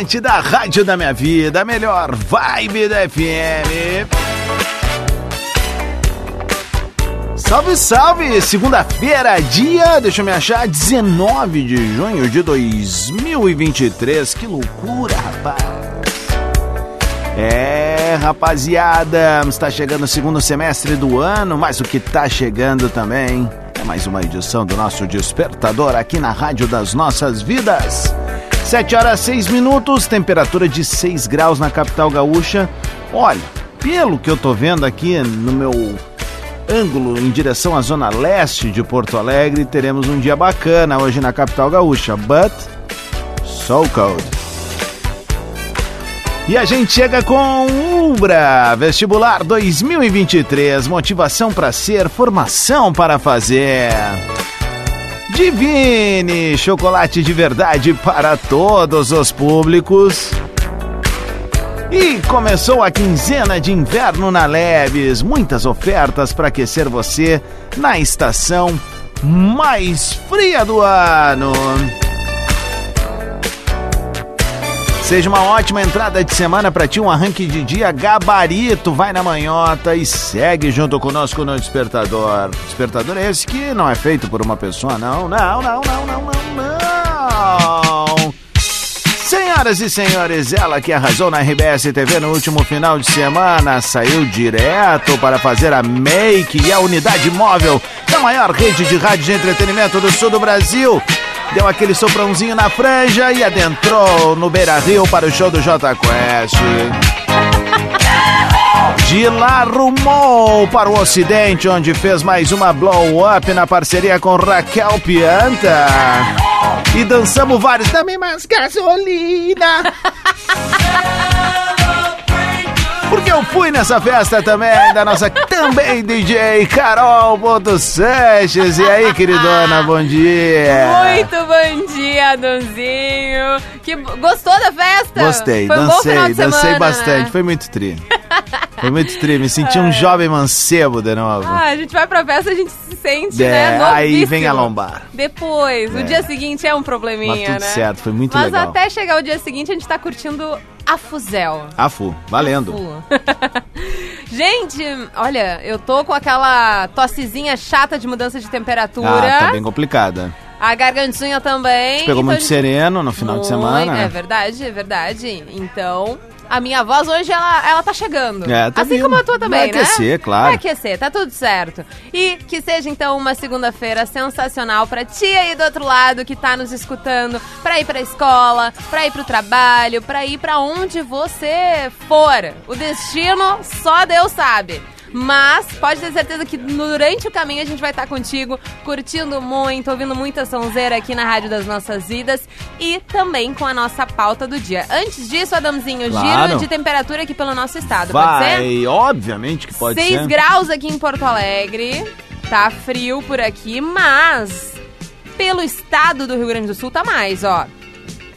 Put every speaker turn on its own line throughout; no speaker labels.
Atlântida, rádio da minha vida, a melhor vibe da FM. Salve, salve! Segunda-feira, dia, deixa eu me achar, 19 de junho de 2023. Que loucura, rapaz! É, rapaziada, está chegando o segundo semestre do ano, mas o que tá chegando também é mais uma edição do nosso Despertador aqui na Rádio das Nossas Vidas. 7 horas 6 minutos, temperatura de 6 graus na capital gaúcha. Olha, pelo que eu tô vendo aqui no meu ângulo em direção à zona leste de Porto Alegre, teremos um dia bacana hoje na capital gaúcha, but so cold. E a gente chega com Ubra Vestibular 2023, motivação para ser, formação para fazer. Divine, chocolate de verdade para todos os públicos. E começou a quinzena de inverno na Leves. Muitas ofertas para aquecer você na estação mais fria do ano. Seja uma ótima entrada de semana para ti, um arranque de dia gabarito. Vai na manhota e segue junto conosco no Despertador. Despertador é esse que não é feito por uma pessoa, não, não, não, não, não, não, não. Senhoras e senhores, ela que arrasou na RBS TV no último final de semana saiu direto para fazer a make e a unidade móvel da maior rede de rádio de entretenimento do sul do Brasil deu aquele soprãozinho na franja e adentrou no Beira Rio para o show do J Quest. De lá rumou para o Ocidente, onde fez mais uma blow-up na parceria com Raquel Pianta. E dançamos vários. Dame mais gasolina. Porque eu fui nessa festa também da nossa também DJ Carol Boto Sanches. E aí, queridona, bom dia.
Muito bom dia, Donzinho. Que, gostou da festa?
Gostei,
Foi um
dancei,
de
dancei
semana,
bastante.
né?
Foi muito tri. Foi muito tri, me senti um jovem mancebo de novo.
Ah, a gente vai pra festa, a gente se sente,
É,
né?
aí
novíssimo.
vem a lombar.
Depois,
É.
o dia seguinte é um probleminha,
Mas tudo
né?
certo, foi muito
Mas
legal.
até chegar o dia seguinte, a gente tá curtindo a Fuzel.
Afu, valendo.
Fu. gente, olha, eu tô com aquela tossezinha chata de mudança de temperatura.
Ah, tá bem complicada.
A gargantinha também.
Pegou
então
muito
gente-
sereno no final de
Muito,
semana.
É verdade, é verdade. Então, a minha voz hoje, ela, ela tá chegando.
É, tá
assim
vindo.
como a tua também,
Vai
né?
aquecer, claro.
Vai aquecer, tá tudo certo. E que seja, então, uma segunda-feira sensacional pra ti aí do outro lado que tá nos escutando, pra ir pra escola, pra ir pro trabalho, pra ir pra onde você for. O destino só Deus sabe. Mas pode ter certeza que durante o caminho a gente vai estar contigo, curtindo muito, ouvindo muita sonzeira aqui na Rádio das Nossas Vidas e também com a nossa pauta do dia. Antes disso, Adamzinho,
Claro.
giro de temperatura aqui pelo nosso estado, pode ser?
Vai, obviamente que pode
6
ser.
graus aqui em Porto Alegre, tá frio por aqui, mas pelo estado do Rio Grande do Sul tá mais, ó.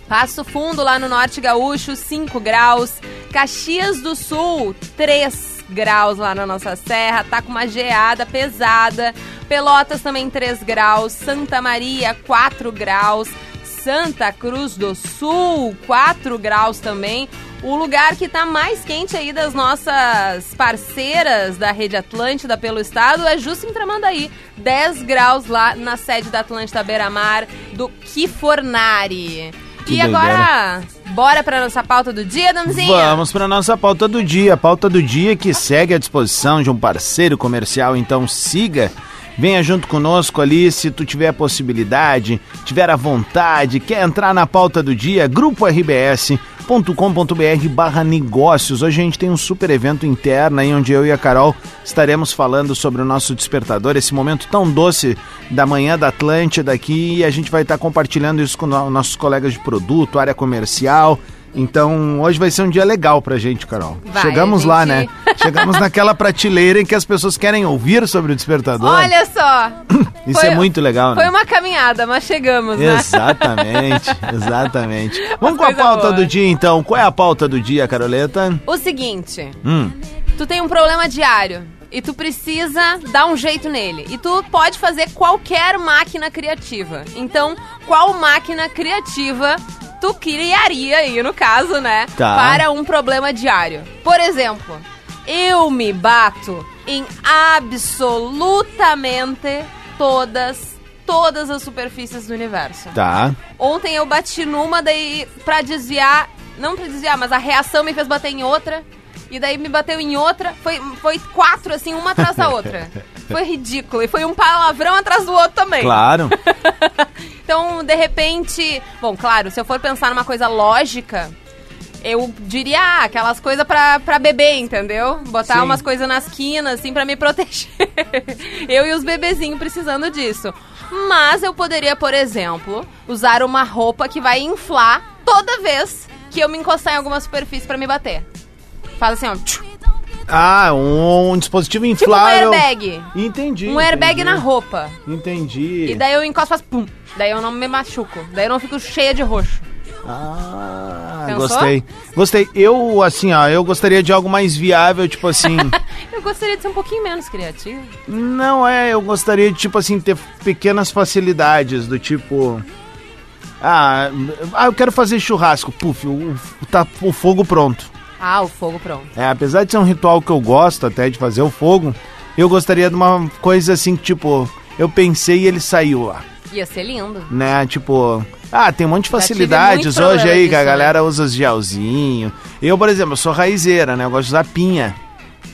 Passo Fundo lá no Norte Gaúcho, 5 graus. Caxias do Sul, 3 graus lá na nossa serra, tá com uma geada pesada. Pelotas também 3 graus. Santa Maria, 4 graus. Santa Cruz do Sul, 4 graus também. O lugar que tá mais quente aí das nossas parceiras da Rede Atlântida pelo estado é justo em Tramandaí. 10 graus lá na sede da Atlântida Beira Mar, do Kifornari.
Que
e agora, bora pra nossa pauta do dia, Damzinha?
Vamos para nossa pauta do dia. Pauta do dia que segue à disposição de um parceiro comercial, então siga. Venha junto conosco ali se tu tiver a possibilidade, tiver a vontade, quer entrar na pauta do dia, Grupo RBS, despertador.com.br barra negócios. Hoje a gente tem um super evento interno aí onde eu e a Carol estaremos falando sobre o nosso despertador, esse momento tão doce da manhã da Atlântida aqui e a gente vai estar compartilhando isso com no- nossos colegas de produto, área comercial. Então, hoje vai ser um dia legal pra gente, Carol.
Vai,
Chegamos
a
lá,
gente-
né? Chegamos naquela prateleira em que as pessoas querem ouvir sobre o despertador.
Olha só!
Isso
foi-
é muito legal, né?
Foi uma caminhada, mas chegamos, né?
Exatamente, exatamente. Vamos com a pauta
boa.
do dia, então. Qual é a pauta do dia, Caroleta?
O seguinte,
Hum,
tu tem um problema diário e tu precisa dar um jeito nele. E tu pode fazer qualquer máquina criativa. Então, qual máquina criativa tu criaria aí, no caso, né?
Tá.
Para um problema diário. Por exemplo, eu me bato em absolutamente todas, todas as superfícies do universo.
tá.
Ontem eu bati numa, daí pra desviar, não pra desviar, mas a reação me fez bater em outra. E daí me bateu em outra. Foi, foi quatro, assim, uma atrás da outra. Foi ridículo. E foi um palavrão atrás do outro também.
Claro.
Então, de repente. Bom, claro, se eu for pensar numa coisa lógica, eu diria ah, aquelas coisas pra, pra beber, entendeu? Botar
Sim.
umas coisas nas quinas, assim, pra me proteger. eu e os bebezinhos precisando disso. Mas eu poderia, por exemplo, usar uma roupa que vai inflar toda vez que eu me encostar em alguma superfície pra me bater. Faz assim, ó.
Ah, um, dispositivo
Tipo um
inflável.
airbag.
Entendi.
Um airbag
entendi.
na roupa.
Entendi.
E daí eu encosto e faço pum. Daí eu não me machuco. Daí eu não fico cheia de roxo.
Ah,
Pensou?
gostei. Gostei. Eu, assim, ó, eu gostaria de algo mais viável, tipo assim.
Eu gostaria de ser um pouquinho menos criativo.
não é, eu gostaria de, tipo assim, ter pequenas facilidades, do tipo. Ah, ah, eu quero fazer churrasco. Puf, o- tá o fogo pronto.
Ah, o fogo pronto.
É, apesar de ser um ritual que eu gosto até de fazer o fogo, eu gostaria de uma coisa assim que, tipo, eu pensei e ele saiu lá,
Ia ser lindo.
né? Tipo, ah, tem um monte de facilidades hoje aí que a
né?
galera usa os gelzinho. Eu, por exemplo, sou raizeira, né? Eu gosto de usar pinha.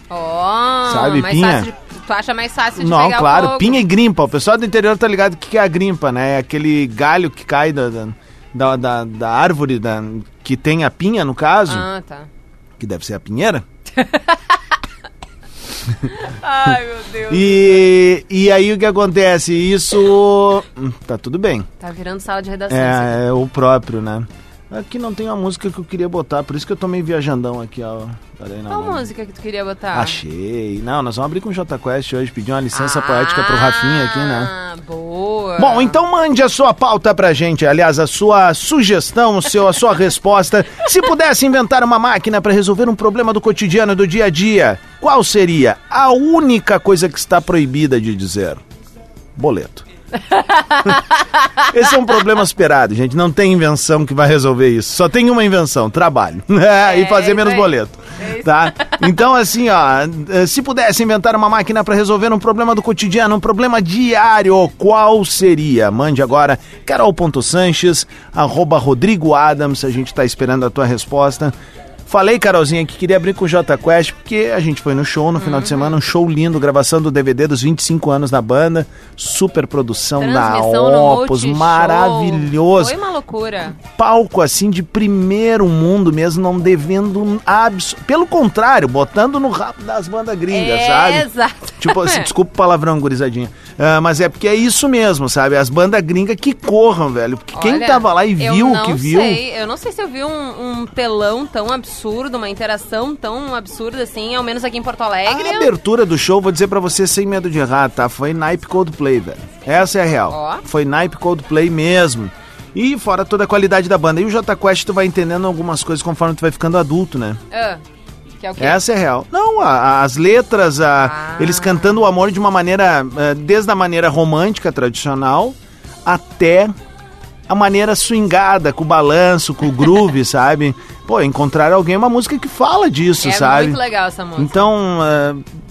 Ó,
Sabe,
mais
pinha?
de- tu acha mais fácil de
Não, claro, pinha e grimpa. O pessoal do interior tá ligado o que que é a grimpa, né? É aquele galho que cai da, da, da, da- da árvore da, que tem a pinha, no caso,
Ah, tá.
Que deve ser a pinheira.
Ai, meu Deus.
E, e aí o que acontece? Isso. hum, Tá tudo bem.
Tá virando sala de redação.
É, é o próprio, né? Aqui não tem uma música que eu queria botar, por isso que eu tô meio viajandão aqui, ó. Peraí, não,
Qual
não.
música que tu queria botar?
Achei. Não, nós vamos abrir com o J Quest hoje, pedir uma licença poética pro Rafinha aqui, né?
Ah, boa.
Bom, então mande a sua pauta pra gente, aliás, a sua sugestão, o seu, a sua resposta. Se pudesse inventar uma máquina pra resolver um problema do cotidiano, do dia a dia, qual seria a única coisa que está proibida de dizer? Boleto. Esse é um problema superado, gente. Não tem invenção que vai resolver isso. Só tem uma invenção: trabalho. e fazer
isso
menos
aí.
boleto.
É.
Tá? Então, assim, ó, eh, se pudesse inventar uma máquina para resolver um problema do cotidiano, um problema diário, qual seria? Mande agora, carol.sanches, arroba Rodrigo Adams, a gente tá esperando a tua resposta. Falei, Carolzinha, que queria abrir com o J Quest, porque a gente foi no show no final de semana, um show lindo, gravação do DVD dos 25 anos da banda, super produção da Opus, maravilhoso
Foi uma loucura.
palco assim de primeiro mundo mesmo, não devendo abs... Pelo contrário, botando no rabo das bandas gringas,
é,
sabe?
exato.
Tipo assim, desculpa o palavrão, gurizadinha. Ah, mas é porque é isso mesmo, sabe? As bandas gringas que corram, velho. Porque quem
Olha,
tava lá e
eu
viu o
não
que viu.
Sei, eu não sei se eu vi um, um telão tão absurdo, uma interação tão absurda assim, ao menos aqui em Porto Alegre.
A abertura do show, vou dizer pra você sem medo de errar, tá? Foi naipe Coldplay, velho. Essa é a real.
Ó.
Foi naipe Coldplay mesmo. E fora toda a qualidade da banda. E o J Quest tu vai entendendo algumas coisas conforme tu vai ficando adulto, né?
Ah, é?
Essa é real. Não, a- as letras, a-
Ah.
eles cantando o amor de uma maneira, eh, desde a maneira romântica tradicional até a maneira swingada, com o balanço, com o groove, sabe? Pô, encontrar alguém é uma música que fala disso,
é
sabe?
muito legal essa música.
Então,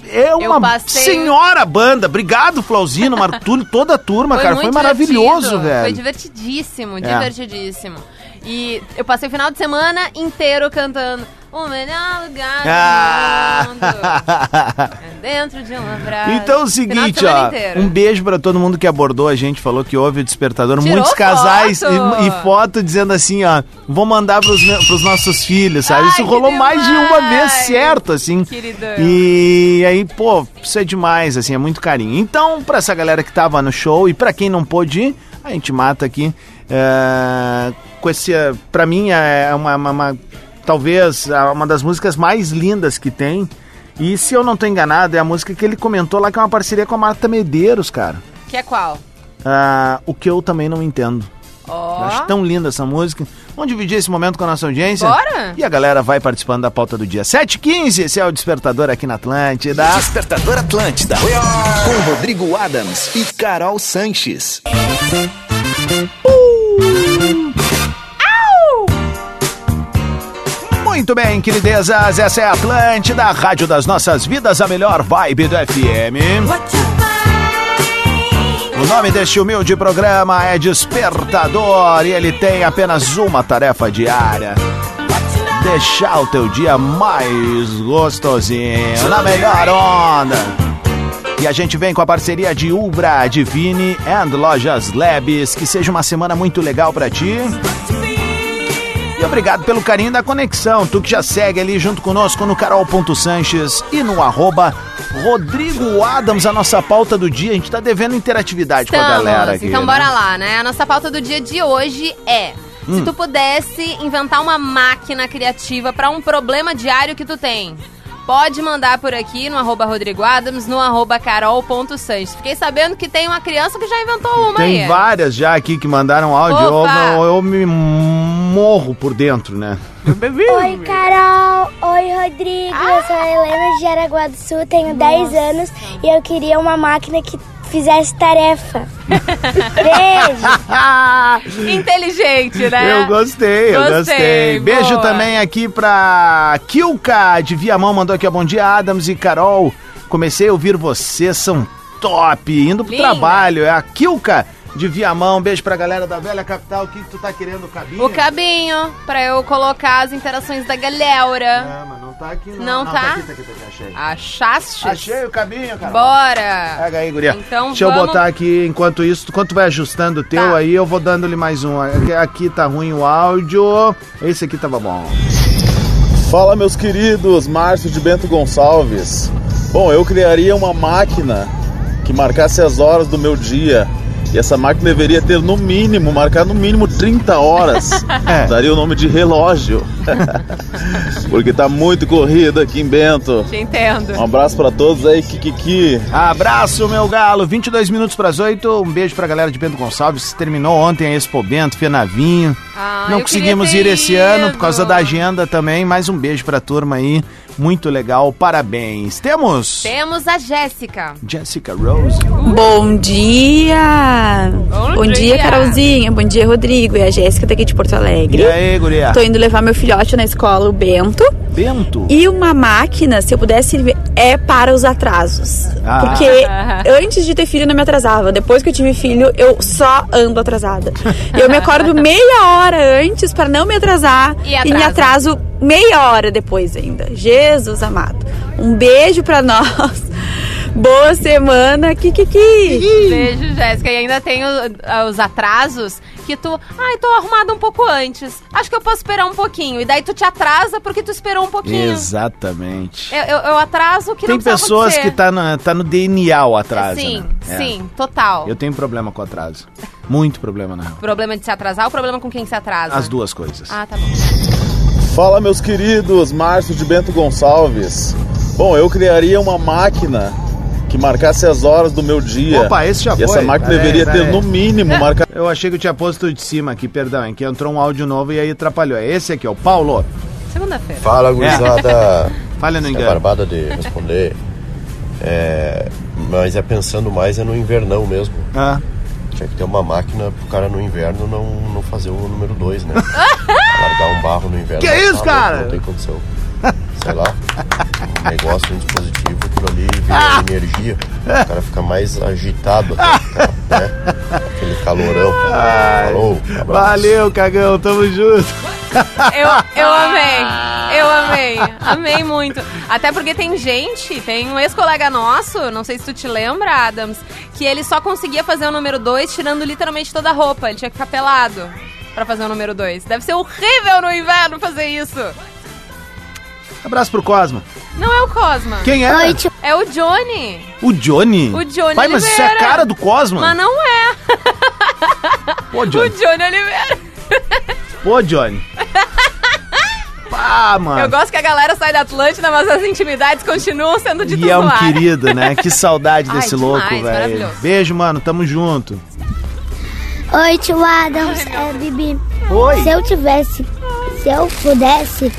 eh, é uma
passei-
senhora banda. Obrigado, Flauzino, Martulho, toda a turma, cara. Foi maravilhoso, velho.
Foi divertidíssimo,
É.
divertidíssimo. E eu passei o final de semana inteiro cantando o melhor lugar
Ah.
do mundo. É dentro de um abraço.
Então é o seguinte, ó.
inteiro.
Um beijo pra todo mundo que abordou a gente, falou que houve o despertador.
Tirou
Muitos casais
foto.
e, e foto dizendo assim, ó. Vou mandar pros, me- pros nossos filhos, sabe?
Ai,
isso rolou mais de uma vez
demais.
certo, assim.
Queridão.
E aí, pô, isso é demais, assim, é muito carinho. Então, pra essa galera que tava no show e pra quem não pôde ir, a gente mata aqui. é, com esse, pra mim, é uma, uma- uma- talvez é uma das músicas mais lindas que tem. E se eu não tô enganado, é a música que ele comentou lá que é uma parceria com a Marta Medeiros, cara.
Que é qual?
Ah, o que eu também não entendo. Eu
Ó.
acho tão linda essa música. Vamos dividir esse momento com a nossa audiência?
Bora!
E a galera vai participando da pauta do dia. 7h15, esse é o Despertador aqui na Atlântida.
Despertador Atlântida. Com Rodrigo Adams e Carol Sanches.
Muito bem, queridezas, essa é a Atlântida, a rádio das nossas vidas, a melhor vibe do FM. O nome deste humilde programa é Despertador e ele tem apenas uma tarefa diária. Deixar o teu dia mais gostosinho, na melhor onda. E a gente vem com a parceria de Ubra, Divine and Lojas Labs. Que seja uma semana muito legal pra ti. E obrigado pelo carinho da conexão. Tu que já segue ali junto conosco no Carol.Sanches e no arroba Rodrigo Adams, a nossa pauta do dia. A gente tá devendo interatividade com a
Estamos.
galera aqui.
Então
né?
bora lá, né? A nossa pauta do dia de hoje é:
Hum.
se tu pudesse inventar uma máquina criativa pra um problema diário que tu tem. Pode mandar por aqui no arroba Rodrigo Adams, no arroba carol.sanches. Fiquei sabendo que tem uma criança que já inventou uma
Tem
aí.
várias já aqui que mandaram áudio. Eu,
Opa!
eu, eu me morro por dentro, né?
Oi, Carol. Oi, Rodrigo. Eu sou a Helena de Jaraguá do Sul, tenho 10 anos e eu queria uma máquina que fizesse tarefa. Beijo.
Inteligente, né?
Eu gostei, eu
Gostei,
gostei. Beijo
boa.
também aqui pra Kilka de Viamão, mandou aqui, ó, bom dia, Adams e Carol. Comecei a ouvir vocês, são top. Indo pro
Linda.
trabalho, é a Kilka de Viamão. Beijo pra galera da velha capital. O que, tu tá querendo, cabinho?
O cabinho, pra eu colocar as interações da galera.
Ah, mas não tá aqui, não.
Não tá?
tá aqui, tá aqui, tá aqui, achei.
Achaste?
Achei o cabinho, cara.
Bora!
Pega aí, guria.
Então
Deixa eu
vamos-
botar aqui, enquanto isso, enquanto tu vai ajustando o teu
Tá.
aí, eu vou dando-lhe mais um. Aqui, aqui tá ruim o áudio. Esse aqui tava bom.
Fala meus queridos, Márcio de Bento Gonçalves. Bom, eu criaria uma máquina que marcasse as horas do meu dia. E essa máquina deveria ter no mínimo, marcar no mínimo 30 horas.
É.
Daria o nome de relógio. Porque tá muito corrida aqui em Bento.
Te entendo.
Um abraço pra todos aí, Kikiki.
Abraço, meu galo. 22 minutos pras 8. Um beijo pra galera de Bento Gonçalves. Terminou ontem a Expo Bento, Fenavinho.
Ah,
Não conseguimos ir esse ano por causa
ido.
da agenda também. Mais um beijo pra turma aí. Muito legal. Parabéns. Temos
Temos a Jéssica.
Jessica Rose.
Bom dia!
Bom
Bom, dia.
dia.
Carolzinha. Bom dia, Rodrigo. E a Jéssica daqui de Porto Alegre.
E aí, guria?
Tô indo levar meu filhote na escola, o Bento.
Bento.
E uma máquina, se eu pudesse, é para os atrasos.
Ah.
Porque antes de ter filho eu não me atrasava. Depois que eu tive filho, eu só ando atrasada. Eu me acordo meia hora antes para não me atrasar
E
e, me atraso meia hora depois ainda. Jesus amado. Um beijo para nós. Boa semana, Kikiki.
Beijo, Jéssica. E ainda tem o- os atrasos que tu. Ai, tô arrumada um pouco antes. Acho que eu posso esperar um pouquinho. E daí tu te atrasa porque tu esperou um pouquinho.
Exatamente.
Eu, eu, eu atraso que
Tem
não precisa
pessoas
acontecer.
que tá, na, tá no DNA o atraso.
Sim,
né? É.
sim, total.
Eu tenho problema com atraso. Muito problema, na real.
Problema de se atrasar ou problema com quem se atrasa?
As duas coisas.
Ah, tá bom.
Fala meus queridos, Márcio de Bento Gonçalves. Bom, eu criaria uma máquina que marcasse as horas do meu dia.
Opa, esse já
e
foi.
essa máquina
Pera
deveria
pera
ter
aí.
no mínimo marcar
Eu achei que eu tinha posto de cima aqui, perdão, é que entrou um áudio novo e aí atrapalhou. É esse aqui, ó, Paulo.
Segunda-feira.
Fala, gurizada.
Falha no
É
engano.
barbada de responder. É, mas é pensando mais é no invernão mesmo.
Ah,
Tinha que ter uma máquina pro cara no inverno não, não fazer o número 2, né? Largar um barro no inverno.
Que é isso,
tá,
cara?
Não tem condição. Sei lá, negócio, um dispositivo, aquilo ali vira energia. O cara fica mais agitado né? Aquele calorão. Falou,
valeu, cagão, tamo junto.
Eu, eu amei. Eu amei. Amei muito. Até porque tem gente, tem um ex-colega nosso, não sei se tu te lembra, Adams, que ele só conseguia fazer o número 2 tirando literalmente toda a roupa. Ele tinha que ficar pelado pra fazer o número 2. Deve ser horrível no inverno fazer isso.
Abraço pro Cosma.
Não é o Cosma.
Quem é?
Oi, tio.
É o Johnny.
O Johnny?
O Johnny
Pai, mas isso é a cara do Cosma?
Mas não é.
Pô,
O
Johnny.
Johnny Oliveira.
Pô, Johnny. Pá, mano.
Eu gosto que a galera sai da Atlântida, mas as intimidades continuam sendo ditas
E é um
ar.
querido, né? Que saudade
Ai,
desse
demais,
louco, velho. Beijo, mano. Tamo junto.
Oi, tio Adams. É, Bibi.
Oi.
Se eu tivesse, se eu pudesse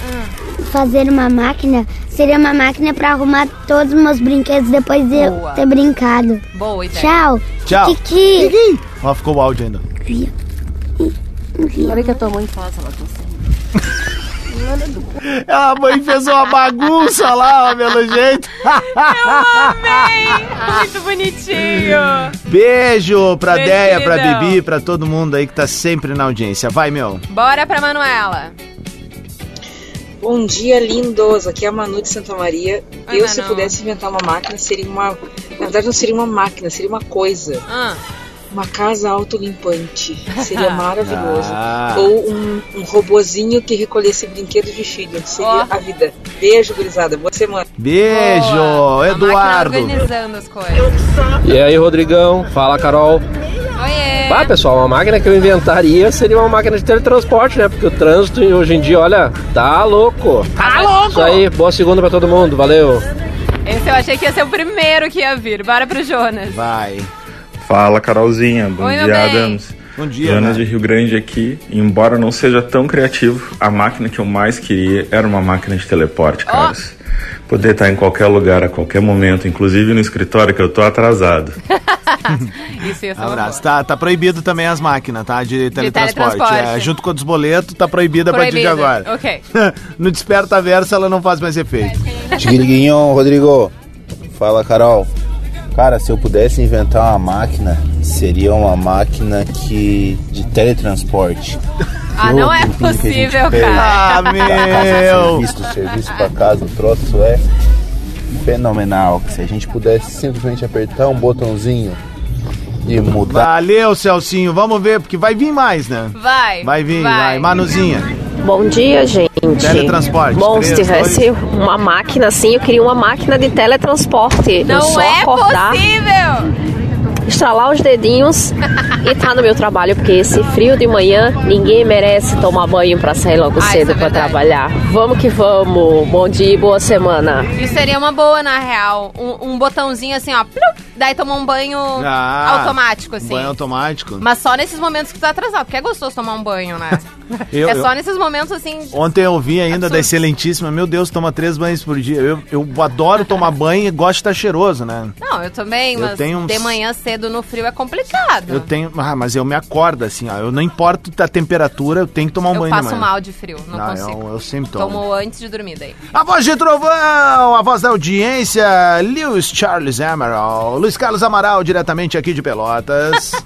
fazer uma máquina, seria uma máquina pra arrumar todos os meus brinquedos depois de eu
Boa.
ter brincado.
Boa ideia.
Tchau.
Tchau.
Kiki.
Ó, ficou o áudio ainda.
Olha que a tua mãe faz, ela
A mãe fez uma bagunça lá, ó, pelo jeito.
Eu amei! Muito bonitinho.
Beijo pra
Beijo,
Deia, pra. Bibi, pra todo mundo aí que tá sempre na audiência. Vai, meu.
Bora pra Manuela.
Bom dia, lindos. Aqui é a Manu de Santa Maria.
Oi,
eu, se pudesse inventar uma máquina, seria uma. Na verdade, não seria uma máquina, seria uma coisa.
Ah,
Uma casa autolimpante. Seria maravilhoso.
Ah.
Ou um, um robozinho que recolhesse brinquedos de filho. Seria
Ó.
a vida. Beijo, gurizada. Boa semana.
Beijo,
boa.
Eduardo.
organizando as coisas.
E aí, Rodrigão? Fala, Carol.
Oiê.
Ah, pessoal, uma máquina que eu inventaria seria uma máquina de teletransporte, né? Porque o trânsito hoje em dia, olha, tá louco.
Tá louco.
Isso aí, boa segunda pra todo mundo, valeu.
Esse eu achei que ia ser o primeiro que ia vir. Bora pro Jonas.
Vai.
Fala, Carolzinha. Bom
Oi,
dia. Adams.
Bom dia,
Jonas
né?
de Rio Grande aqui. Embora não seja tão criativo, a máquina que eu mais queria era uma máquina de teleporte, caras. Poder estar em qualquer lugar, a qualquer momento, inclusive no escritório que eu tô atrasado.
Isso ia ser uma
Abraço. Tá, tá proibido também as máquinas, tá? De teletransporte.
teletransporte.
É, junto com os boletos, tá proibida a partir de agora.
Ok.
no Desperta Versa ela não faz mais efeito.
Chiquiriguinho, Rodrigo. Fala, Carol. Cara, se eu pudesse inventar uma máquina, seria uma máquina que de teletransporte.
Ah, não é possível, cara.
Ah, meu!
serviço, serviço pra casa, o troço é fenomenal. Se a gente pudesse simplesmente apertar um botãozinho e mudar.
Valeu, Celcinho. Vamos ver, porque vai vir mais, né?
Vai.
Vai vir, vai. Manuzinha.
Bom dia, gente.
Teletransporte.
Bom, se tivesse
dois.
uma máquina assim, eu queria uma máquina de teletransporte. eu
Não
só
é
acordar,
possível.
Estralar os dedinhos e tá no meu trabalho, porque esse frio de manhã, ninguém merece tomar banho pra sair logo
Ah,
cedo
é
pra
verdade.
trabalhar. Vamos que vamos. Bom dia e boa semana.
Isso seria uma boa, na real. Um, um botãozinho assim, ó. plup, daí toma um banho
Ah,
automático, assim.
Banho automático.
Mas só nesses momentos que tu tá atrasado, porque é gostoso tomar um banho, né?
Eu-
é só
eu-
nesses momentos, assim...
Ontem eu ouvi ainda
Absurdo.
da Excelentíssima, meu Deus, toma três banhos por dia. Eu, eu adoro tomar banho e gosto de estar cheiroso, né?
Não, eu também,
Eu
mas
tenho uns-
de manhã cedo no frio é complicado.
Eu tenho. Ah, mas eu me acordo assim, ó. Eu não importo a temperatura, eu tenho que tomar um
Eu
banho de
passo
manhã.
mal de frio, não,
Não,
consigo.
eu, eu sempre tomo.
Tomo antes de dormir daí.
A voz de trovão, a voz da audiência, Lewis Charles Amaral, Luiz Carlos Amaral, diretamente aqui de Pelotas.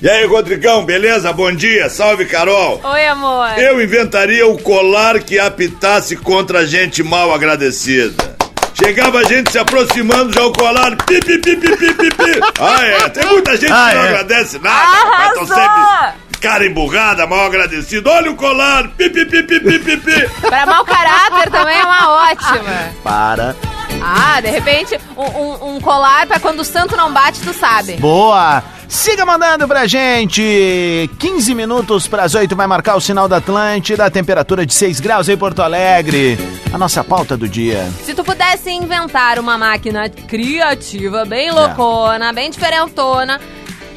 E aí, Rodrigão, beleza? Bom dia, salve Carol.
Oi, amor.
Eu inventaria o colar que apitasse contra gente mal agradecida. Chegava a gente se aproximando, já o colar, pi, pi, pi, pi, pi, pi, pi. Ah, é, tem muita gente
Ah,
que não
é.
agradece nada, rapaz, tão
Arrasou!
sempre cara emburrada, mal agradecido. Olha o colar, pi, pi, pi, pi, pi, pi, pi.
Pra mau caráter também é uma ótima.
Para.
Ah, de repente, um, um- um colar pra quando o santo não bate, tu sabe.
Boa! Siga mandando pra gente! 15 minutos para as 8 vai marcar o sinal da Atlântida, a temperatura de 6 graus em Porto Alegre. A nossa pauta do dia.
Se tu pudesse inventar uma máquina criativa,
É.
bem loucona, bem diferentona,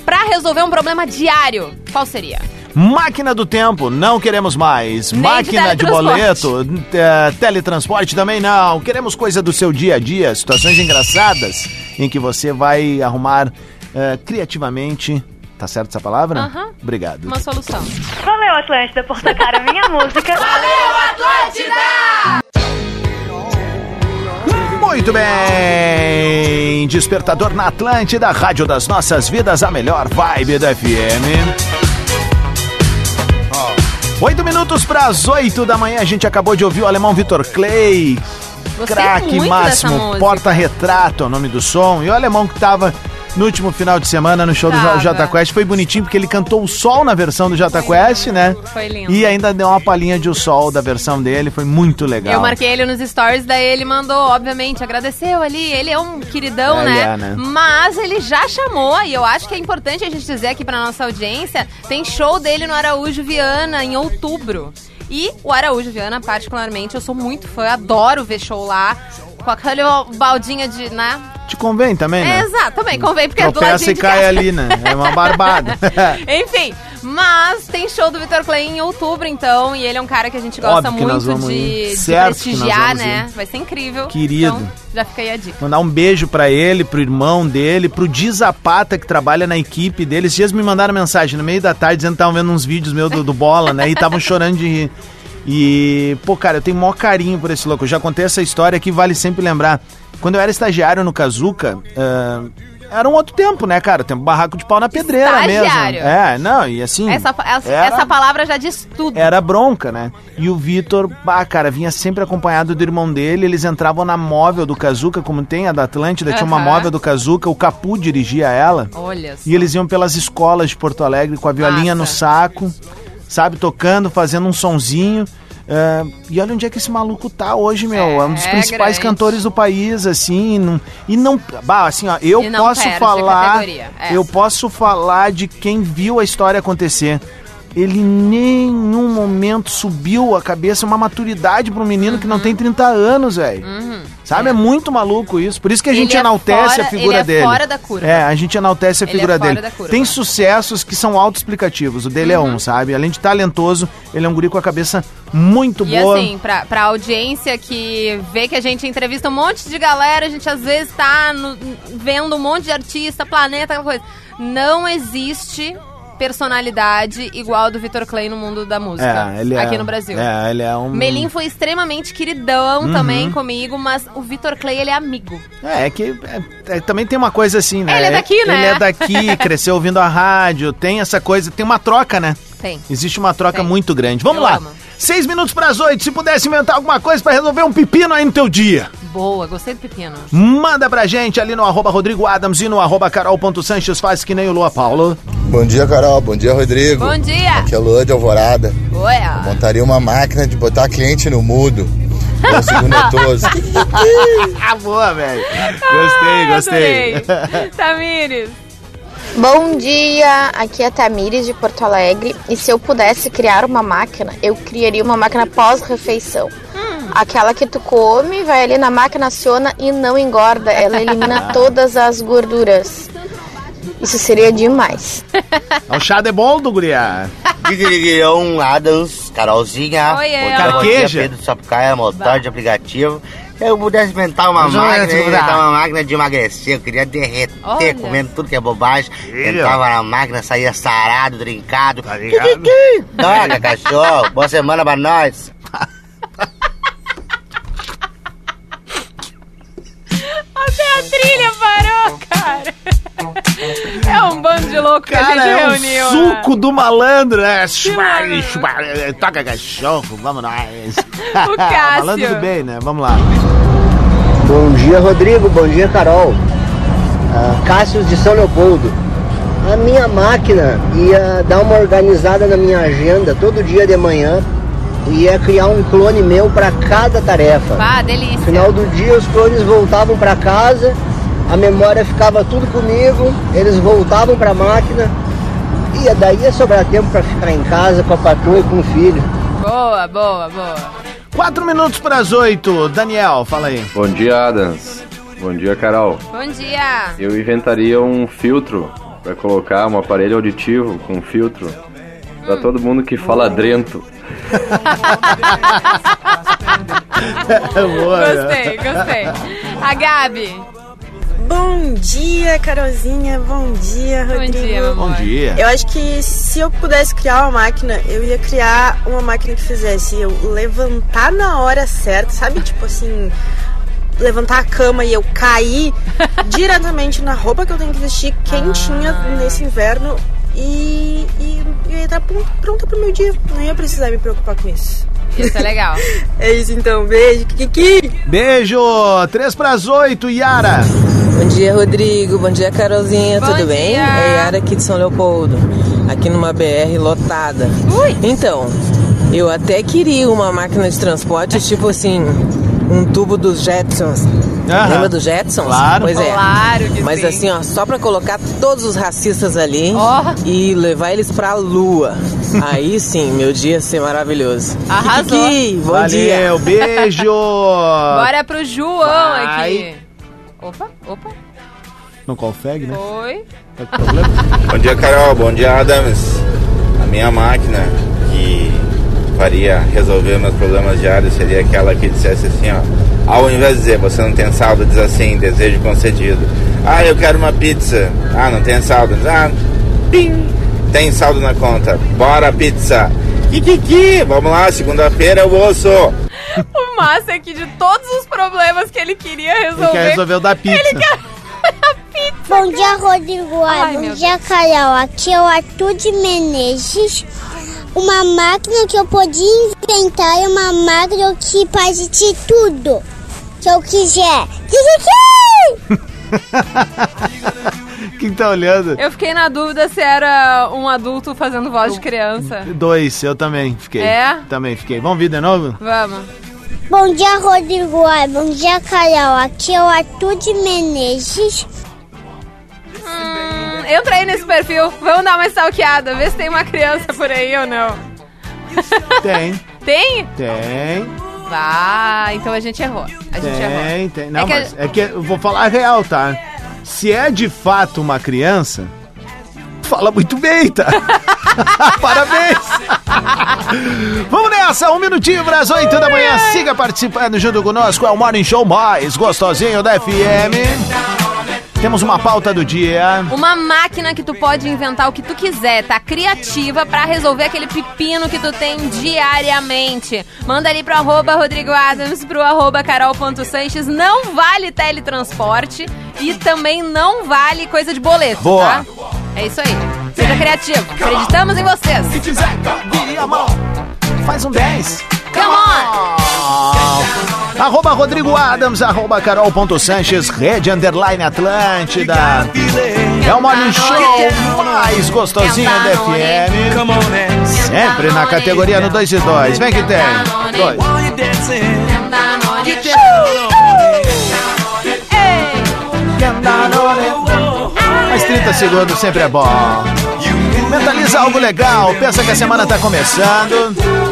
pra resolver um problema diário, qual seria?
Máquina do tempo, não queremos mais.
Nem de
Máquina de,
teletransporte.
boleto, eh, teletransporte também não. Queremos coisa do seu dia a dia, situações engraçadas em que você vai arrumar eh, criativamente. Tá certo essa palavra?
Aham.
Obrigado.
Uma solução.
Valeu, Atlântida, por tocar a minha música.
Muito bem! Despertador na Atlântida, Rádio das Nossas Vidas, a melhor vibe da FM. Oito minutos para as oito da manhã, a gente acabou de ouvir o alemão Vitor Clay. Craque máximo, porta-retrato é o nome do som. E o alemão que tava no último final de semana no show do
Tava.
J Quest foi bonitinho porque ele cantou o sol na versão do J Quest, né?
Foi lindo.
E ainda deu uma palhinha de o sol da versão dele, foi muito legal.
Eu marquei ele nos stories, daí ele mandou, obviamente, agradeceu ali. Ele é um queridão,
Ele
né?
é, né?
Mas ele já chamou, e eu acho que é importante a gente dizer aqui pra nossa audiência: tem show dele no Araújo Viana em outubro. E o Araújo Viana, particularmente, eu sou muito fã, adoro ver show lá. Com aquele baldinha de, né?
Te convém também, né?
Exato, também convém, porque é do
Tropeça
ladinho
e cai ali, né? É uma barbada.
Enfim, mas tem show do Vitor Clay em outubro, então, e ele é um cara que a gente gosta
Óbvio
muito de, de prestigiar, né?
ir.
Vai ser incrível.
Querido.
Então, já fica aí a dica.
Mandar um beijo pra ele, pro irmão dele, pro Di Zapata, que trabalha na equipe dele. Esses dias me mandaram mensagem no meio da tarde dizendo que estavam vendo uns vídeos meus do, do Bola, né? E estavam chorando de rir. E, pô, cara, eu tenho o maior carinho por esse louco. Eu já contei essa história que vale sempre lembrar. Quando eu era estagiário no Kazuca, ah, era um outro tempo, né, cara? Tempo barraco de pau na pedreira
Estagiário.
mesmo. É, não, e assim.
Essa, essa,
era-
essa palavra já diz tudo.
era bronca, né? E o Vitor, bah, cara, vinha sempre acompanhado do irmão dele. Eles entravam na móvel do Kazuca, como tem a da Atlântida, tinha uma móvel do Kazuca, o Capu dirigia ela.
Olha só.
E eles iam pelas escolas de Porto Alegre com a violinha no
Massa.
saco, sabe, tocando, fazendo um sonzinho. É, e olha onde é que esse maluco tá hoje, meu. É, um dos
É
principais
grande.
cantores do país, assim. Não, e não. Bah, assim, ó, eu posso falar.
é.
Eu posso falar de quem viu a história acontecer. Ele em nenhum momento subiu a cabeça, uma maturidade para um menino que não
Uhum.
tem 30 anos, velho. Sabe? É. muito maluco isso. Por isso que a
Ele
gente
é
enaltece
fora-
a figura
ele é
dele.
fora da curva.
É, a gente enaltece a
Ele é
figura
fora
dele. Tem sucessos que são autoexplicativos. O dele
Uhum.
é um, sabe? Além de talentoso, ele é um guri com a cabeça muito
E
boa.
assim, pra, pra audiência que vê que a gente entrevista um monte de galera, a gente às vezes tá no- vendo um monte de artista, planeta, aquela coisa. Não existe personalidade igual a do Vitor Clay no mundo da música.
é, ele é.
aqui no Brasil.
É, ele é um.
Melim foi extremamente queridão
Uhum.
também comigo, mas o Vitor Clay, ele é amigo.
É, é que é, é, também tem uma coisa assim, né?
Ele é daqui, né?
Ele é daqui, cresceu ouvindo a rádio, tem essa coisa, tem uma troca, né?
Tem.
Existe uma troca
Tem.
muito grande. Vamos
Eu
lá.
amo.
Seis minutos para as oito. Se pudesse inventar alguma coisa para resolver um pepino aí no teu dia.
Boa, gostei do pepino.
Manda pra gente ali no arroba Rodrigo Adams e no arroba carol.sanches. Faz que nem o Lua Paulo.
Bom dia, Carol. Bom dia, Rodrigo.
Bom dia.
Aqui é Lua de Alvorada.
Olha.
Montaria uma máquina de botar cliente no mudo. Pelo segundetoso.
ah, boa, velho. Gostei, gostei.
Adorei. Tamires.
Bom dia, aqui é a Tamires de Porto Alegre e se eu pudesse criar uma máquina, eu criaria uma máquina pós-refeição. Aquela que tu come, vai ali na máquina, aciona e não engorda, ela elimina todas as gorduras. Isso seria demais.
É o chá de bolo do guria.
Adams, Carolzinha.
Oi,
Bom dia,
Carqueja.
Pedro Sapucaia, motor de aplicativo. Se eu pudesse inventar uma
Mas
máquina, eu ia inventar uma máquina de emagrecer. Eu queria derreter,
Olha.
comendo tudo que é bobagem. Entrava na máquina, saía sarado, trincado.
Tá?
Droga, cachorro. Boa semana pra nós.
Até a trilha parou, cara. Louco que a
Cara,
gente
é o
reuniu.
suco do malandro, né?
malandro.
Toca cachorro, vamos nós.
O Cássio.
Malandro do bem, né? Vamos lá.
Bom dia, Rodrigo. Bom dia, Carol. Ah, Cássio de São Leopoldo. A minha máquina ia dar uma organizada na minha agenda todo dia de manhã e ia criar um clone meu para cada tarefa.
Ah, delícia.
No final do dia, os clones voltavam para casa, a memória ficava tudo comigo, eles voltavam para a máquina e daí ia sobrar tempo para ficar em casa com a patroa e com o filho.
Boa, boa, boa.
Quatro minutos para as oito. Daniel, fala aí.
Bom dia, Adams. Bom dia, Carol.
Bom dia.
Eu inventaria um filtro para colocar um aparelho auditivo com filtro para todo mundo que fala drento.
Boa, né?
Gostei, gostei. A Gabi.
Bom dia, Carolzinha. Bom dia, Rodrigo.
dia, meu
Bom dia.
Eu acho que se eu pudesse criar uma máquina, eu ia criar uma máquina que fizesse eu levantar na hora certa, sabe? Tipo assim, levantar a cama e eu cair diretamente na roupa que eu tenho que vestir quentinha
Ah.
nesse inverno
e, e eu ia estar pron- pronta pro meu dia. Não ia precisar me preocupar com isso.
Isso é legal.
é isso então, beijo, Kiki.
Beijo! 3 pras 8, Yara.
Bom dia, Rodrigo. Bom dia, Carolzinha.
Bom
Tudo bem?
dia.
É Yara aqui de São Leopoldo. Aqui numa BR lotada. Então, eu até queria uma máquina de transporte, tipo assim, um tubo dos Jetsons.
Aham.
Lembra dos Jetsons?
Claro.
Pois é.
Claro que
Mas
sim.
assim, ó, só pra colocar todos os racistas ali e levar eles pra lua. Aí sim, meu dia ia ser maravilhoso.
Arrasou.
Kiki, bom dia.
Valeu, beijo!
Bora pro João
Vai.
aqui. Opa, opa.
Não confere, né?
Oi.
Tá problema?
Bom dia, Carol. Bom dia, Adams. A minha máquina faria resolver meus problemas diários seria aquela que dissesse assim, ó. Ao invés de dizer, você não tem saldo, diz assim, desejo concedido. Ah, eu quero uma pizza. Ah, não tem saldo. Ah, pim. Tem saldo na conta. Bora, pizza. Kikiki, vamos lá, segunda-feira eu ouço.
O massa é que de todos os problemas que ele queria resolver.
Ele quer resolver o da pizza.
Ele quer a pizza.
Bom dia, Rodrigo.
Ai,
Bom dia, Carol. Aqui é o Arthur de Menezes. Uma máquina que eu podia inventar é uma máquina que faz de tudo que eu quiser.
Quem tá olhando?
Eu fiquei na dúvida se era um adulto fazendo voz de criança.
Dois, eu também fiquei.
É?
Também fiquei. Vamos vir de novo?
Vamos.
Bom dia, Rodrigo. Ai, Bom dia, Carol. Aqui é o Arthur de Menezes.
Eu entrei nesse perfil. Vamos dar uma stalkeada, ver se tem uma criança por aí ou não.
Tem,
Tem?
tem,
Ah, então a gente errou. A gente errou.
tem, tem. Não,
É a-
mas é que eu vou falar a real, tá? Se é de fato uma criança, fala muito bem, tá? Parabéns! Vamos nessa, um minutinho para as 8 da manhã. Siga participando junto conosco. É o Morning Show mais gostosinho da FM. Temos uma pauta do dia.
Uma máquina que tu pode inventar o que tu quiser, tá? Criativa pra resolver aquele pepino que tu tem diariamente. Manda ali pro arroba Rodrigo Adams, pro arroba carol.sanches. Não vale teletransporte e também não vale coisa de boleto,
Boa.
tá? É isso aí. Seja criativo. Acreditamos em vocês.
Faz um 10.
Come on!
Arroba Rodrigo Adams, arroba carol.sanches, rede underline Atlântida. É o Morning Show mais gostosinho da FM. Sempre na categoria no 2 e 2. Vem que tem. Dois. Mais 30 segundos sempre é bom. Mentaliza algo legal, pensa que a semana tá começando.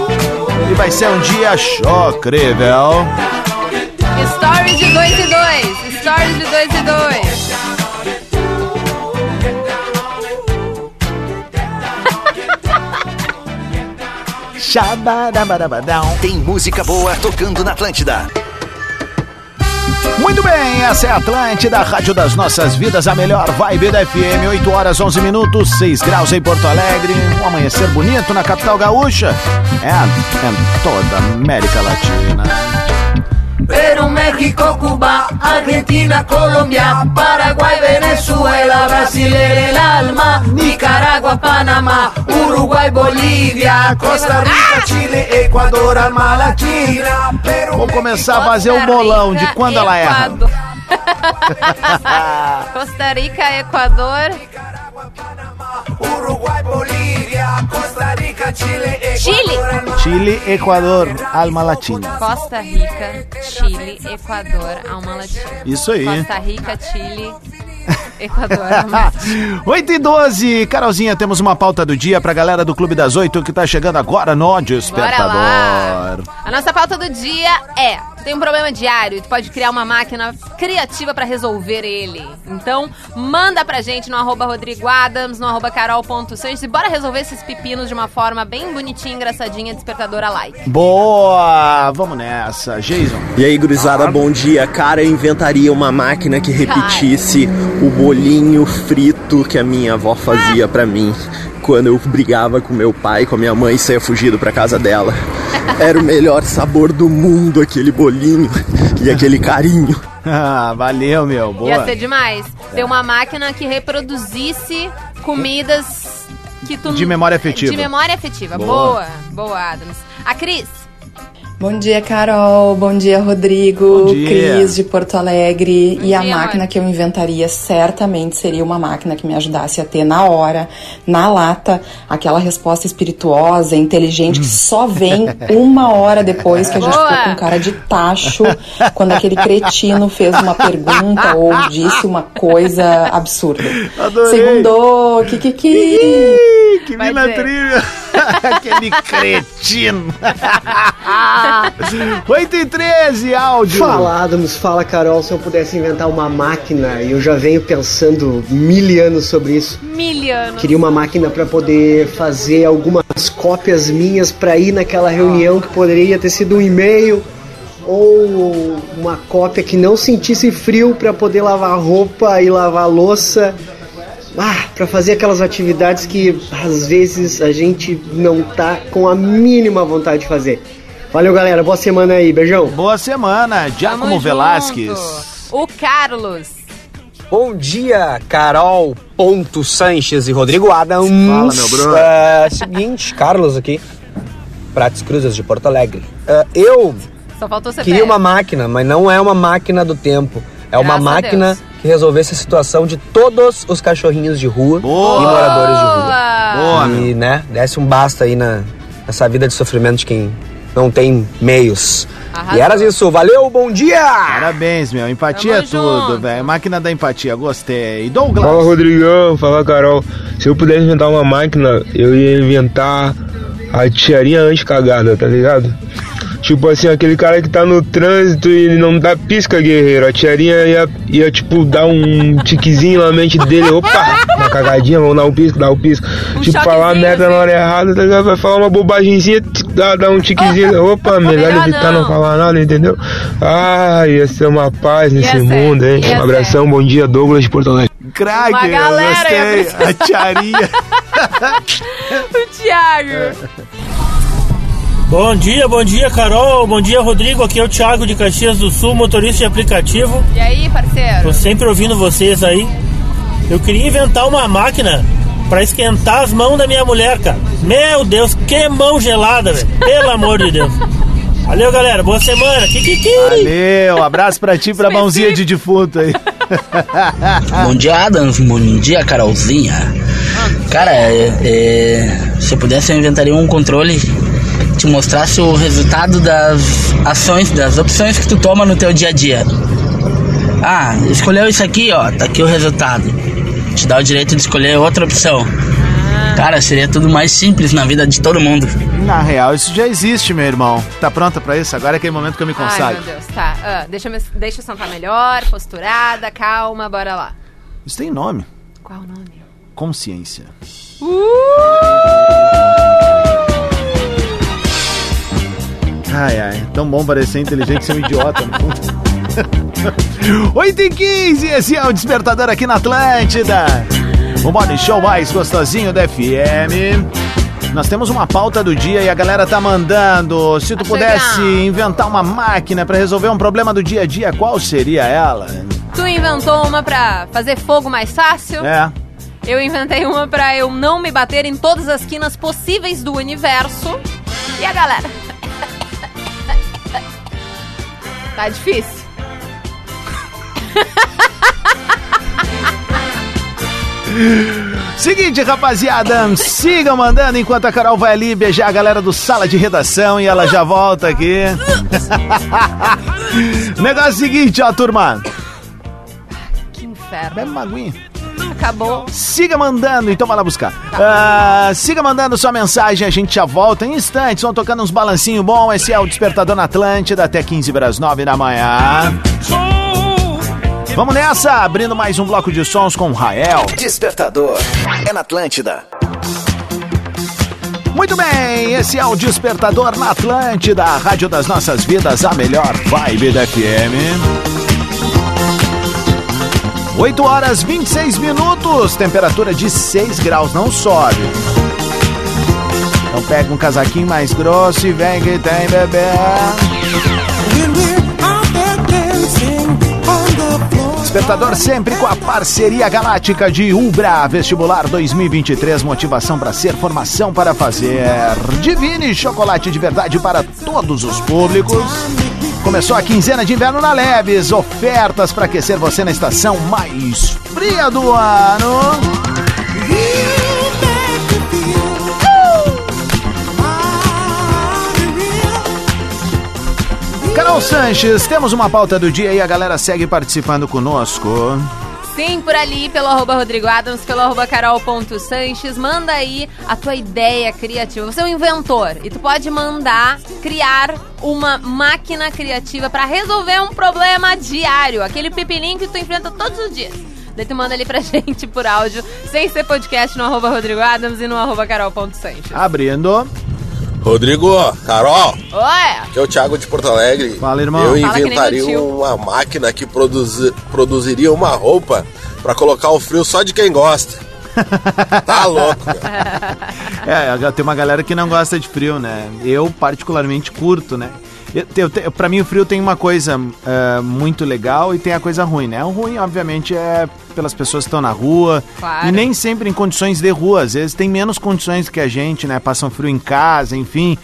E vai ser um dia chocrível.
Stories de 2 e 2. Stories de 2 e 2.
Xabadabadabadão.
Tem música boa tocando na Atlântida.
Muito bem, essa é a Atlântida, Rádio das Nossas Vidas, a melhor vibe da FM, 8 horas 11 minutos, 6 graus em Porto Alegre, um amanhecer bonito na capital gaúcha, é em toda a América Latina.
Pero México, Cuba, Argentina, Colombia, Paraguay, Venezuela, Brasil en el alma, Nicaragua, Panamá, Uruguay, Bolívia, Costa Rica, Chile, Ecuador, alma latina, Peru,
Vamos começar a fazer o bolão de quando ela erra.
Equador. Costa Rica, Equador.
Uruguay, Bolívia, Costa Rica, Chile,
Chile.
Chile, Equador, alma latina.
Costa Rica, Chile, Equador, alma latina.
Isso aí.
Costa Rica, Chile, Equador, alma latina.
8 e 12, Carolzinha, temos uma pauta do dia pra galera do Clube das Oito que tá chegando agora no Despertador.
A nossa pauta do dia é: tem um problema diário e tu pode criar uma máquina criativa pra resolver ele. Então, manda pra gente no arroba Rodrigo Adams, no arroba carol.sanches e bora resolver esses pepinos de uma forma bem bonitinha, engraçadinha, despertadora like.
Boa! Vamos nessa, Jason.
E aí, gurizada, bom dia. Cara, eu inventaria uma máquina que repetisse o bolinho frito que a minha avó fazia pra mim quando eu brigava com meu pai, com a minha mãe e saía fugido pra casa dela. Era o melhor sabor do mundo aquele bolinho e aquele carinho.
Ah, valeu, meu. Boa.
Ia ser demais. Ter uma máquina que reproduzisse comidas que tu...
De memória afetiva.
De memória afetiva.
Boa.
Boa, boa, Adams. A Cris.
Bom dia, Carol. Bom dia, Rodrigo.
Bom dia.
Cris de Porto Alegre.
Bom
e a
dia,
máquina
amor.
que eu inventaria certamente seria uma máquina que me ajudasse a ter na hora, na lata, aquela resposta espirituosa, inteligente, que só vem uma hora depois que a gente
Boa.
ficou com cara de tacho, quando aquele cretino fez uma pergunta ou disse uma coisa absurda.
Adorei.
Segundou,
que
Vai
mina
dizer.
Aquele cretino. 8 e 13, áudio.
Fala, Adams, fala, Carol. Se eu pudesse inventar uma máquina, e eu já venho pensando mil anos sobre isso.
Miliano.
Queria uma máquina para poder fazer algumas cópias minhas para ir naquela reunião que poderia ter sido um e-mail ou uma cópia que não sentisse frio para poder lavar roupa e lavar louça. Ah, para fazer aquelas atividades que às vezes a gente não tá com a mínima vontade de fazer. Valeu, galera. Boa semana aí. Beijão.
Boa semana, Giacomo Velasquez.
O Carlos.
Bom dia, Carol Ponto Sanches e Rodrigo Adams.
Fala, meu brother.
É, seguinte, Carlos aqui, Prates Cruzes de Porto Alegre. É, eu
Só faltou
queria uma máquina, mas não é uma máquina do tempo. É uma
Graças a
máquina
Deus.
Que resolvesse a situação de todos os cachorrinhos de rua
Boa.
e moradores de rua.
Boa,
e, né, desse um basta aí na, nessa vida de sofrimento de quem não tem meios.
Arrasou.
E era isso. Valeu, bom dia!
Parabéns, meu. Empatia é
Tamo
tudo, velho. Máquina da empatia, gostei. Douglas.
Fala Rodrigão, fala Carol. Se eu pudesse inventar uma máquina, eu ia inventar a tiarinha anti-cagada, tá ligado? Tipo assim, aquele cara que tá no trânsito e não dá pisca, guerreiro. A tiarinha ia, ia tipo, dar um tiquezinho na mente dele. Opa, uma cagadinha, vamos dar um pisco, dar um pisco. tipo, falar merda na
assim.
hora errada, tá ligado? Vai falar uma bobagemzinha, dá, dá um tiquezinho. Opa, melhor
Melhor
evitar
não.
não falar nada, entendeu? Ah, ia ser uma paz nesse
ser,
mundo, hein?
ia
Um abração, bom dia, Douglas de Porto Alegre.
Ia
gostei. A tiarinha.
O Thiago.
Bom dia, bom dia, Carol. Bom dia, Rodrigo. Aqui é o Thiago de Caxias do Sul, motorista de aplicativo.
E aí, parceiro?
Tô sempre ouvindo vocês aí. Eu queria inventar uma máquina pra esquentar as mãos da minha mulher, cara. Meu Deus, que mão gelada, velho. Pelo amor de Deus. Valeu, galera. Boa semana. Kikiki.
Valeu, abraço pra ti, pra mãozinha de defunto aí.
Bom dia, Adams. Bom dia, Carolzinha. Cara, é, é, se eu pudesse, eu inventaria um controle te mostrasse o resultado das ações, das opções que tu toma no teu dia a dia. Ah, escolheu isso aqui, ó, tá aqui o resultado. Te dá o direito de escolher outra opção. Cara, seria tudo mais simples na vida de todo mundo.
Na real, isso já existe, meu irmão. Tá pronta pra isso? Agora é aquele momento que eu me
Ai,
consagro.
meu Deus, tá. Ah, deixa, eu deixa eu sentar melhor, posturada, calma, bora lá.
Isso tem nome.
Qual o nome?
Consciência. Ai, Tão bom parecer inteligente ser um idiota. no fundo. 8 e 15, esse é o Despertador aqui na Atlântida. O morning show mais gostosinho da FM. Nós temos uma pauta do dia e a galera tá mandando. Se tu pudesse inventar uma máquina pra resolver um problema do dia a dia, qual seria ela?
Tu inventou uma pra fazer fogo mais fácil?
É.
Eu inventei uma pra eu não me bater em todas as quinas possíveis do universo. E a galera? Tá difícil.
Seguinte, rapaziada, sigam mandando enquanto a Carol vai ali beijar a galera do sala de redação e ela já volta aqui. Negócio é seguinte, ó, turma.
Que inferno.
Bebe uma aguinha.
Acabou.
Siga mandando, então vai lá buscar. Ah, siga mandando sua mensagem, a gente já volta em instantes. Vão tocando uns balancinho bom. Esse é o Despertador na Atlântida, até 15 para as 9 da manhã. Vamos nessa, abrindo mais um bloco de sons com o Rael.
Despertador é na Atlântida.
Muito bem, esse é o Despertador na Atlântida, a rádio das nossas vidas, a melhor vibe da FM. 8 horas 26 minutos, temperatura de 6 graus, não sobe. Então pega um casaquinho mais grosso e vem que tem bebê. Despertador sempre com a parceria galáctica de Ubra Vestibular 2023, motivação para ser, formação para fazer. Divine chocolate de verdade para todos os públicos. Começou a quinzena de inverno na Leves, ofertas para aquecer você na estação mais fria do ano. Carol Sanches, temos uma pauta do dia e a galera segue participando conosco.
Sim, por ali, pelo arroba Rodrigo Adams, pelo arroba carol.sanches. Manda aí a tua ideia criativa. Você é um inventor e tu pode mandar criar uma máquina criativa para resolver um problema diário. Aquele pepininho que tu enfrenta todos os dias. Daí tu manda ali pra gente por áudio, sem ser podcast, no arroba Rodrigo Adams e no arroba carol.sanches.
Abrindo.
Rodrigo, Carol,
Oi!
aqui é o Thiago de Porto Alegre.
Fala, irmão.
Eu
Fala
inventaria uma máquina que produzi- produziria uma roupa pra colocar o frio só de quem gosta. tá louco, meu.
É, tem uma galera que não gosta de frio, né? Eu particularmente curto, né? Pra mim o frio tem uma coisa é, muito legal e tem a coisa ruim, né? O ruim, obviamente, é pelas pessoas que estão na rua.
Claro.
E nem sempre em condições de rua. Às vezes tem menos condições que a gente, né? Passam frio em casa, enfim.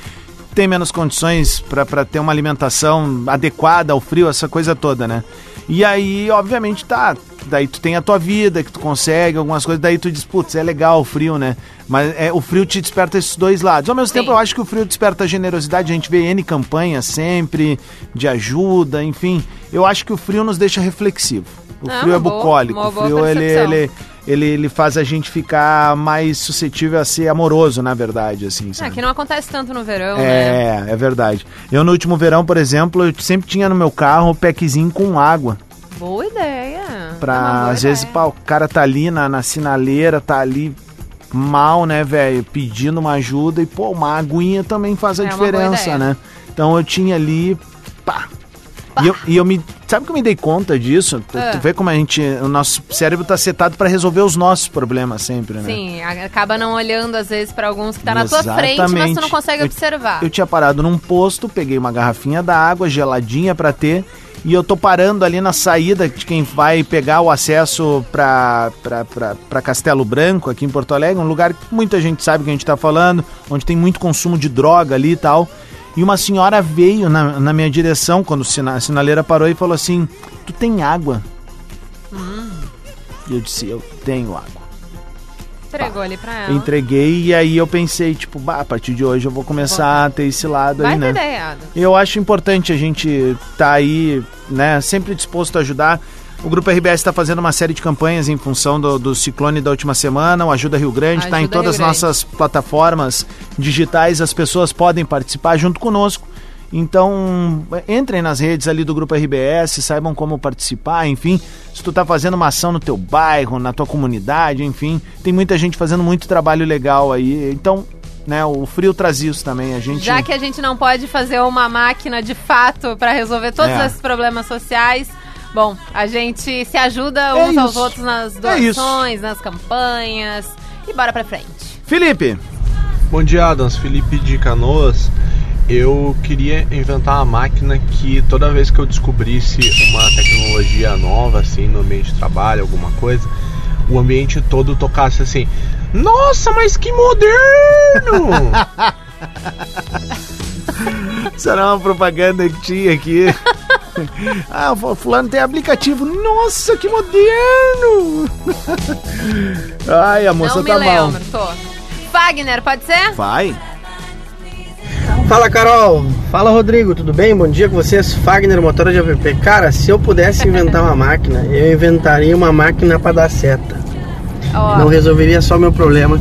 Tem menos condições para ter uma alimentação adequada ao frio, essa coisa toda, né? E aí, obviamente, tá. Daí tu tem a tua vida, que tu consegue algumas coisas, daí tu diz, putz, é legal o frio, né? Mas é, o frio te desperta esses dois lados. Ao mesmo tempo, eu acho que o frio desperta generosidade. A gente vê N campanhas sempre de ajuda, enfim. Eu acho que o frio nos deixa reflexivo. O
Ah,
frio é
boa-
bucólico. O frio, ele, ele, ele, ele faz a gente ficar mais suscetível a ser amoroso, na verdade, assim,
Ah,
sabe?
que não acontece tanto no verão, né?
É, é verdade. Eu no último verão, por exemplo, eu sempre tinha no meu carro o packzinho com água.
Boa ideia.
Pra,
É boa
às vezes, pá, o cara tá ali na, na sinaleira, tá ali mal, né, velho, pedindo uma ajuda e, pô, uma aguinha também faz a
É
diferença,
ideia.
né? Então eu tinha ali, pá. E eu, e eu me. Sabe que eu me dei conta disso? Tu,
Ah.
tu vê como a gente. O nosso cérebro tá setado pra resolver os nossos problemas sempre, né?
Sim, acaba não olhando às vezes pra alguns que tá na tua frente, mas tu não consegue
Eu-
observar.
Eu tinha parado num posto, peguei uma garrafinha d'água geladinha pra ter. E eu tô parando ali na saída de quem vai pegar o acesso pra, pra, pra, pra Castelo Branco, aqui em Porto Alegre, um lugar que muita gente sabe que a gente tá falando, onde tem muito consumo de droga ali e tal. E uma senhora veio na, na minha direção quando a sinaleira parou e falou assim: Tu tem água? E eu disse: Eu tenho água.
Entregou ali pra ela.
Entreguei e aí eu pensei, tipo, bah, a partir de hoje eu vou começar a ter esse lado
Vai
aí, né?
ideia, Adam.
Eu acho importante a gente tá aí, né, sempre disposto a ajudar. O Grupo RBS está fazendo uma série de campanhas em função do, do ciclone da última semana, o Ajuda Rio Grande, está em todas as nossas plataformas digitais, as pessoas podem participar junto conosco. Então, entrem nas redes ali do Grupo RBS, saibam como participar, enfim. Se tu tá fazendo uma ação no teu bairro, na tua comunidade, enfim, tem muita gente fazendo muito trabalho legal aí. Então, né, o frio traz isso também, a gente
Já que a gente não pode fazer uma máquina de fato pra resolver todos
É.
esses problemas sociais, bom, a gente se ajuda
É
uns aos
isso.
outros nas
É
doações, nas campanhas e bora pra frente.
Felipe.
Bom dia, Adams. Felipe de Canoas. Eu queria inventar uma máquina que toda vez que eu descobrisse uma tecnologia nova, assim, no ambiente de trabalho, alguma coisa, o ambiente todo tocasse assim: Nossa, mas que moderno!
Isso era uma propaganda que tinha aqui. ah, o fulano tem aplicativo. Nossa, que moderno! Ai, a moça
não me
tá mal.
lembro, tô. Fagner, pode ser?
Vai.
Fala Carol, fala Rodrigo, tudo bem? Bom dia com vocês, Fagner, motora de app. Cara, se eu pudesse inventar uma máquina, eu inventaria uma máquina para dar seta.
Ó.
Não resolveria só meu problema,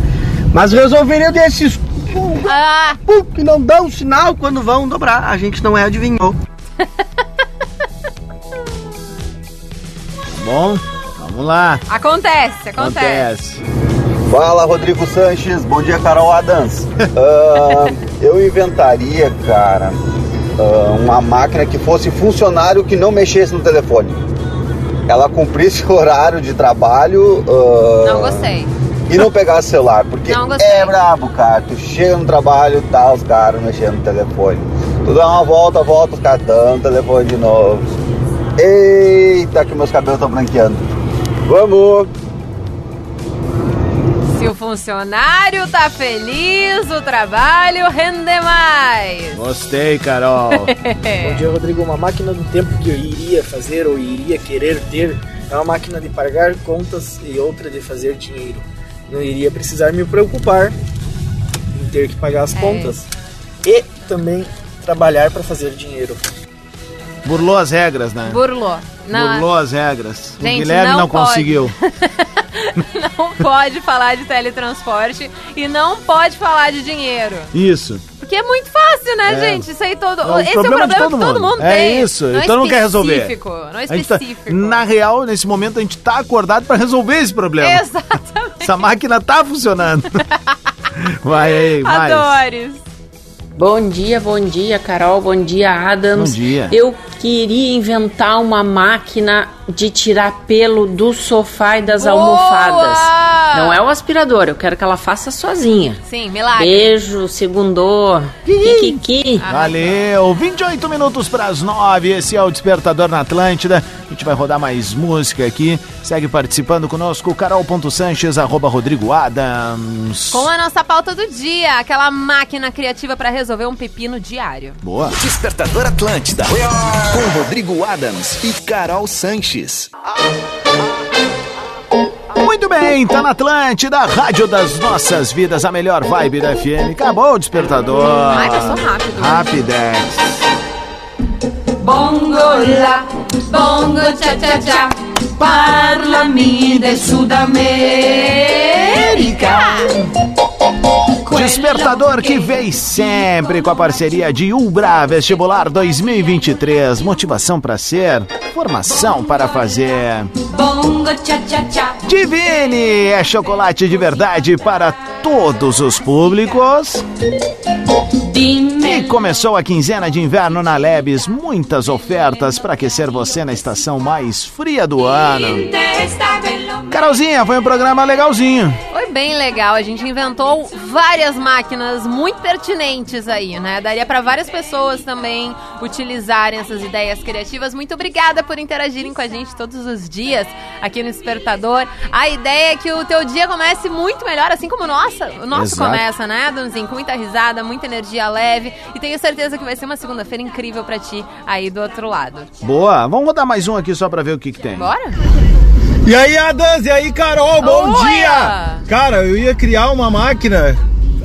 mas resolveria desses
Ah,
que não dão sinal quando vão dobrar. A gente não é adivinhou.
Bom, vamos lá.
acontece, acontece.
Fala, Rodrigo Sanches. Bom dia, Carol Adams. Ah, eu inventaria, cara, ah, uma máquina que fosse funcionário que não mexesse no telefone. Ela cumprisse o horário de trabalho. ah,
Não gostei.
E não pegasse celular, porque
Não gostei.
é brabo, cara. Tu chega no trabalho, tá os caras mexendo no telefone. Tu dá uma volta, volta, os caras dando o telefone de novo. Eita, que meus cabelos estão branqueando. Vamos!
O funcionário tá feliz, o trabalho rende mais.
Gostei, Carol.
Bom dia, Rodrigo. Uma máquina do tempo que eu iria fazer ou iria querer ter é uma máquina de pagar contas e outra de fazer dinheiro. Não iria precisar me preocupar em ter que pagar as
É.
contas e também trabalhar para fazer dinheiro.
Burlou as regras, né?
Burlou. Não,
Burlou as regras.
Gente,
o Guilherme
não
não, conseguiu.
não pode falar de teletransporte e não pode falar de dinheiro.
Isso.
Porque é muito fácil, né,
É.
gente? Isso aí todo.
É um
Esse
problema
é o problema
todo
que todo
mundo.
mundo
É
tem.
isso,
Não
então não quer resolver.
Não é
tá-
específico.
na real, nesse momento, a gente tá acordado pra resolver esse problema.
Exatamente.
Essa máquina tá funcionando. Vai aí, vai.
Adores.
Bom dia, bom dia, Carol. Bom dia, Adams.
Bom dia.
Eu queria inventar uma máquina de tirar pelo do sofá e das
Boa!
almofadas. Não é o aspirador, eu quero que ela faça sozinha.
Sim, milagre.
Beijo, segundou. Kikiki.
Valeu, 28 minutos para as 9. Esse é o Despertador na Atlântida. A gente vai rodar mais música aqui. Segue participando conosco, carol.sanches, arroba Rodrigo Adams.
Com a nossa pauta do dia, aquela máquina criativa pra resolver um pepino diário.
Boa.
Despertador Atlântida. Com Rodrigo Adams e Carol Sanches.
Muito bem, tá na Atlântida, Rádio das Nossas Vidas, a melhor vibe da FM. Acabou o Despertador.
Ai, passou rápido.
Rapidex.
Bongo la, bongo cha cha cha, parlami del Sud America.
Despertador que vem sempre com a parceria de Ubra Vestibular 2023. Motivação para ser, formação para fazer. Divine é chocolate de verdade para todos os públicos. E começou a quinzena de inverno na Lebes. Muitas ofertas para aquecer você na estação mais fria do ano. Carolzinha, foi um programa legalzinho.
Foi bem legal, a gente inventou várias máquinas muito pertinentes aí, né? Daria pra várias pessoas também utilizarem essas ideias criativas. Muito obrigada por interagirem com a gente todos os dias aqui no Despertador. A ideia é que o teu dia comece muito melhor, assim como o nosso, o nosso
Exato.
começa, né, Donzinho? Com muita risada, muita energia leve e tenho certeza que vai ser uma segunda-feira incrível pra ti aí do outro lado.
Boa, vamos rodar mais um aqui só pra ver o que, que tem.
Bora?
E aí, Adams, e aí, Carol, bom dia! Cara, eu ia criar uma máquina,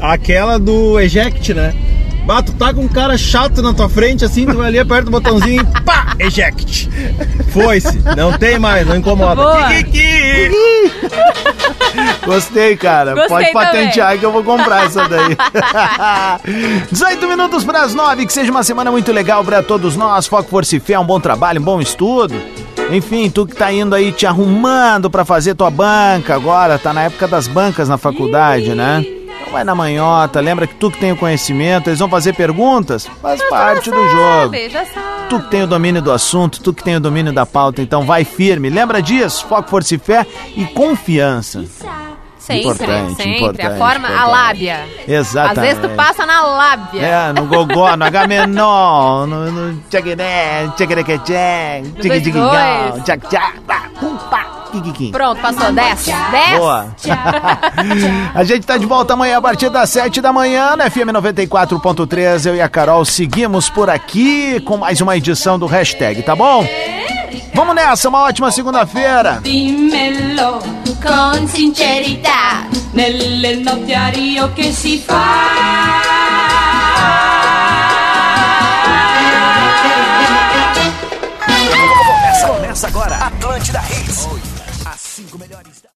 aquela do eject, né? Bah, tu tá com um cara chato na tua frente, assim, tu vai ali, aperta o botãozinho e pá, eject. Foi-se, não tem mais, não incomoda.
Gostei, cara.
Gostei
Pode
também.
patentear que eu vou comprar essa daí. 18 minutos para as 9. Que seja uma semana muito legal para todos nós. Foco, força e fé, um bom trabalho, um bom estudo. Enfim, tu que tá indo aí te arrumando para fazer tua banca agora, tá na época das bancas na faculdade, né? Vai na manhota, lembra que tu que tem o conhecimento, eles vão fazer perguntas, faz parte do jogo.
Sabe, já sabe.
Tu que tem o domínio do assunto, tu que tem o domínio da pauta, então vai firme. Lembra disso? Foco, força e fé e confiança.
Sempre,
Importante,
sempre. a
importante,
forma, a
importante.
lábia.
Exatamente.
Às vezes tu passa na lábia.
É, no gogó, no H menor, no, tchagueré, tchaguerequetché, tchiquitigigão,
dois.
tchac tchac, pá,
Pronto, passou. Desce. Desce.
Boa. a gente tá de volta amanhã a partir das 7 da manhã na FM 94.3. Eu e a Carol seguimos por aqui com mais uma edição do Hashtag, tá bom? Vamos nessa, uma ótima segunda-feira.
Dimmelo con sincerità, nel notiario che si fa.